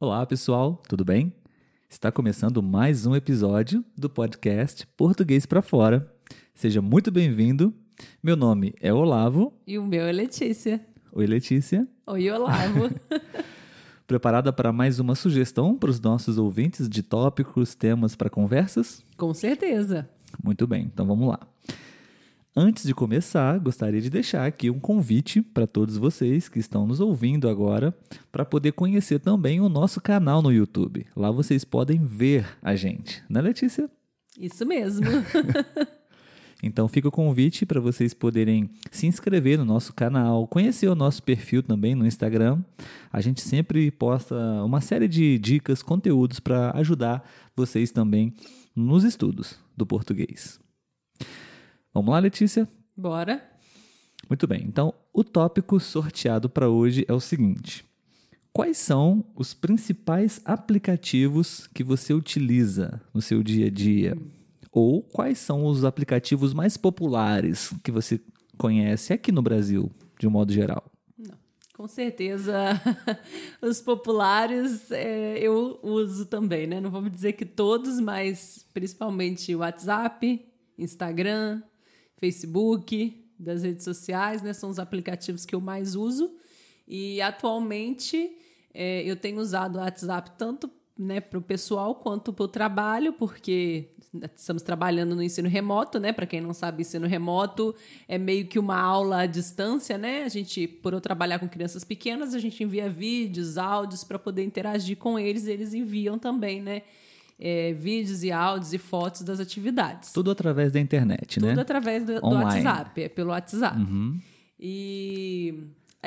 Olá, pessoal, tudo bem? Está começando mais um episódio do podcast Português para Fora. Seja muito bem-vindo. Meu nome é Olavo. E o meu é Letícia. Oi, Letícia. Oi, Olavo. Preparada para mais uma sugestão para os nossos ouvintes de tópicos, temas para conversas? Com certeza. Muito bem, então vamos lá. Antes de começar, gostaria de deixar aqui um convite para todos vocês que estão nos ouvindo agora para poder conhecer também o nosso canal no YouTube. Lá vocês podem ver a gente, né, Letícia? Isso mesmo. Então fica o convite para vocês poderem se inscrever no nosso canal, conhecer o nosso perfil também no Instagram. A gente sempre posta uma série de dicas, conteúdos para ajudar vocês também nos estudos do português. Vamos lá, Letícia? Bora. Muito bem. Então, o tópico sorteado para hoje é o seguinte: Quais são os principais aplicativos que você utiliza no seu dia a dia? Ou quais são os aplicativos mais populares que você conhece aqui no Brasil, de um modo geral? Não, com certeza, os populares é, eu uso também, né? Não vamos dizer que todos, mas principalmente o WhatsApp, Instagram, Facebook, das redes sociais, né? São os aplicativos que eu mais uso. E atualmente é, eu tenho usado o WhatsApp tanto né, para o pessoal quanto para o trabalho, porque estamos trabalhando no ensino remoto, né? Para quem não sabe, ensino remoto é meio que uma aula à distância, né? A gente, por eu trabalhar com crianças pequenas, a gente envia vídeos, áudios para poder interagir com eles, e eles enviam também, né? É, vídeos e áudios e fotos das atividades. Tudo através da internet, Tudo né? Tudo através do, do, WhatsApp, é pelo WhatsApp. Uhum. E,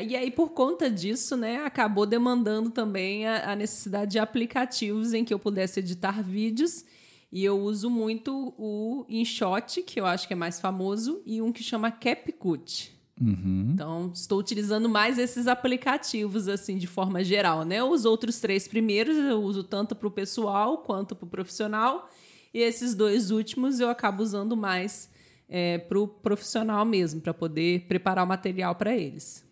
e aí, por conta disso, né, acabou demandando também a, a necessidade de aplicativos em que eu pudesse editar vídeos. E eu uso muito o InShot, que eu acho que é mais famoso, e um que chama CapCut. Uhum. Então, estou utilizando mais esses aplicativos, assim, de forma geral, né? Os outros três primeiros eu uso tanto para o pessoal quanto para o profissional. E esses dois últimos eu acabo usando mais é, para o profissional mesmo, para poder preparar o material para eles.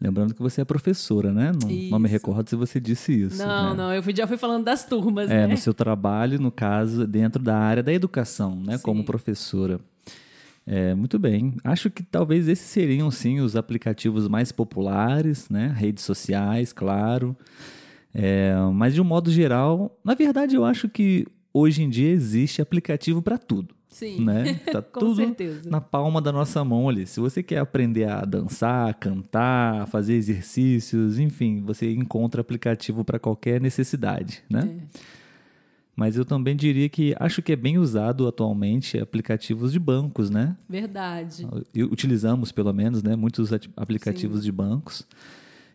Lembrando que você é professora, né? Não, não, me recordo se você disse isso. Não, né? não, eu já fui falando das turmas, é, né? no seu trabalho, no caso, dentro da área da educação, né? Sim. Como professora. É, muito bem. Acho que talvez esses seriam, sim, os aplicativos mais populares, né? Redes sociais, claro. É, mas, de um modo geral, na verdade, eu acho que hoje em dia existe aplicativo para tudo. Sim, né? Tá tudo certeza. na palma da nossa mão ali. Se você quer aprender a dançar, cantar, fazer exercícios, enfim, você encontra aplicativo para qualquer necessidade, né? É mas eu também diria que acho que é bem usado atualmente aplicativos de bancos, né? Verdade. Utilizamos, pelo menos, né, muitos aplicativos sim. de bancos.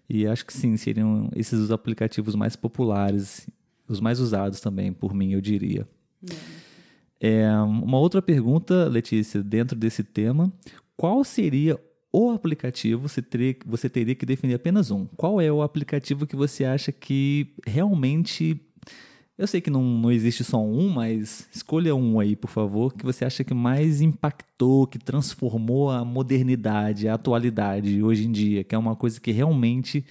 E acho que sim, seriam esses os aplicativos mais populares, os mais usados também, por mim, eu diria. É. É, uma outra pergunta, Letícia, dentro desse tema: qual seria o aplicativo, você teria, você teria que definir apenas um. Qual é o aplicativo que você acha que realmente eu sei que não, não existe só um, mas escolha um aí, por favor, que você acha que mais impactou, que transformou a modernidade, a atualidade hoje em dia, que é uma coisa que realmente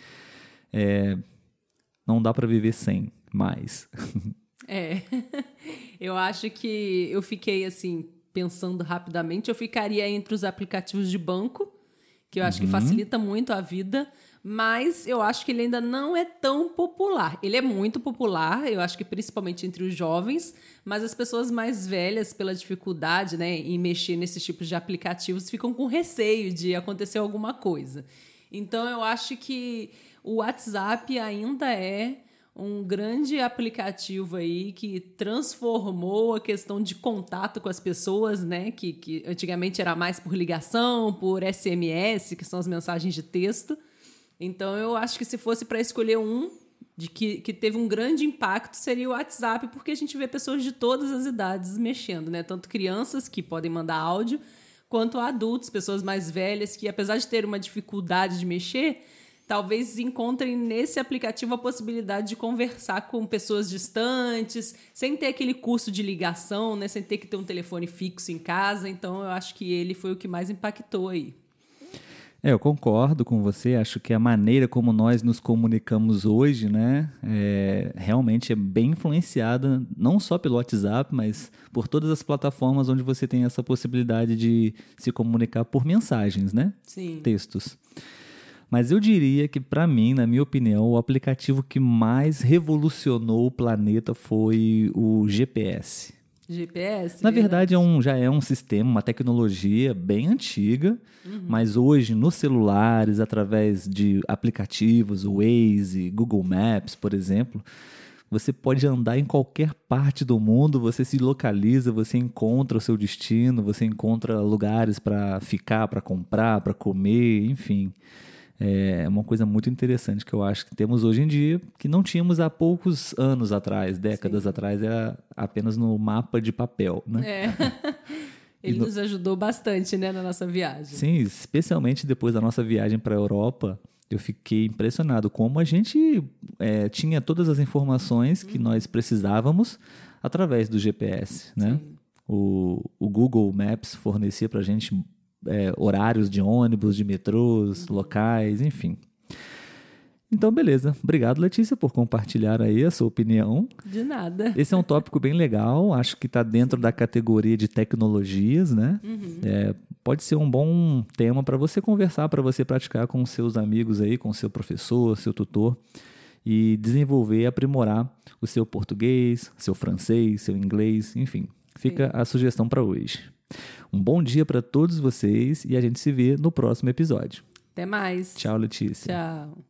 é, não dá para viver sem mais. É, eu acho que eu fiquei assim, pensando rapidamente, eu ficaria entre os aplicativos de banco, que eu acho uhum. que facilita muito a vida, mas eu acho que ele ainda não é tão popular. Ele é muito popular, eu acho que principalmente entre os jovens, mas as pessoas mais velhas, pela dificuldade né, em mexer nesses tipos de aplicativos, ficam com receio de acontecer alguma coisa. Então eu acho que o WhatsApp ainda é um grande aplicativo aí que transformou a questão de contato com as pessoas, né? Que, que antigamente era mais por ligação, por SMS, que são as mensagens de texto. Então eu acho que se fosse para escolher um de que, que teve um grande impacto seria o WhatsApp, porque a gente vê pessoas de todas as idades mexendo, né? Tanto crianças que podem mandar áudio, quanto adultos, pessoas mais velhas que apesar de ter uma dificuldade de mexer, talvez encontrem nesse aplicativo a possibilidade de conversar com pessoas distantes, sem ter aquele custo de ligação, né? Sem ter que ter um telefone fixo em casa. Então eu acho que ele foi o que mais impactou aí. É, eu concordo com você. Acho que a maneira como nós nos comunicamos hoje, né, é, realmente é bem influenciada não só pelo WhatsApp, mas por todas as plataformas onde você tem essa possibilidade de se comunicar por mensagens, né? Sim. Textos. Mas eu diria que, para mim, na minha opinião, o aplicativo que mais revolucionou o planeta foi o GPS. GPS? Na verdade, é um, já é um sistema, uma tecnologia bem antiga, uhum. mas hoje nos celulares, através de aplicativos, Waze, Google Maps, por exemplo, você pode andar em qualquer parte do mundo, você se localiza, você encontra o seu destino, você encontra lugares para ficar, para comprar, para comer, enfim é uma coisa muito interessante que eu acho que temos hoje em dia, que não tínhamos há poucos anos atrás, décadas Sim. atrás, era apenas no mapa de papel, né? É. Ele no... nos ajudou bastante, né, na nossa viagem. Sim, especialmente depois da nossa viagem para a Europa, eu fiquei impressionado como a gente é, tinha todas as informações que uhum. nós precisávamos através do GPS, né? O, o Google Maps fornecia para a gente é, horários de ônibus, de metrôs, locais, enfim. Então, beleza. Obrigado, Letícia, por compartilhar aí a sua opinião. De nada. Esse é um tópico bem legal. Acho que está dentro da categoria de tecnologias, né? Uhum. É, pode ser um bom tema para você conversar, para você praticar com seus amigos aí, com seu professor, seu tutor e desenvolver e aprimorar o seu português, seu francês, seu inglês, enfim. Fica Sim. a sugestão para hoje. Um bom dia para todos vocês e a gente se vê no próximo episódio. Até mais. Tchau, Letícia. Tchau.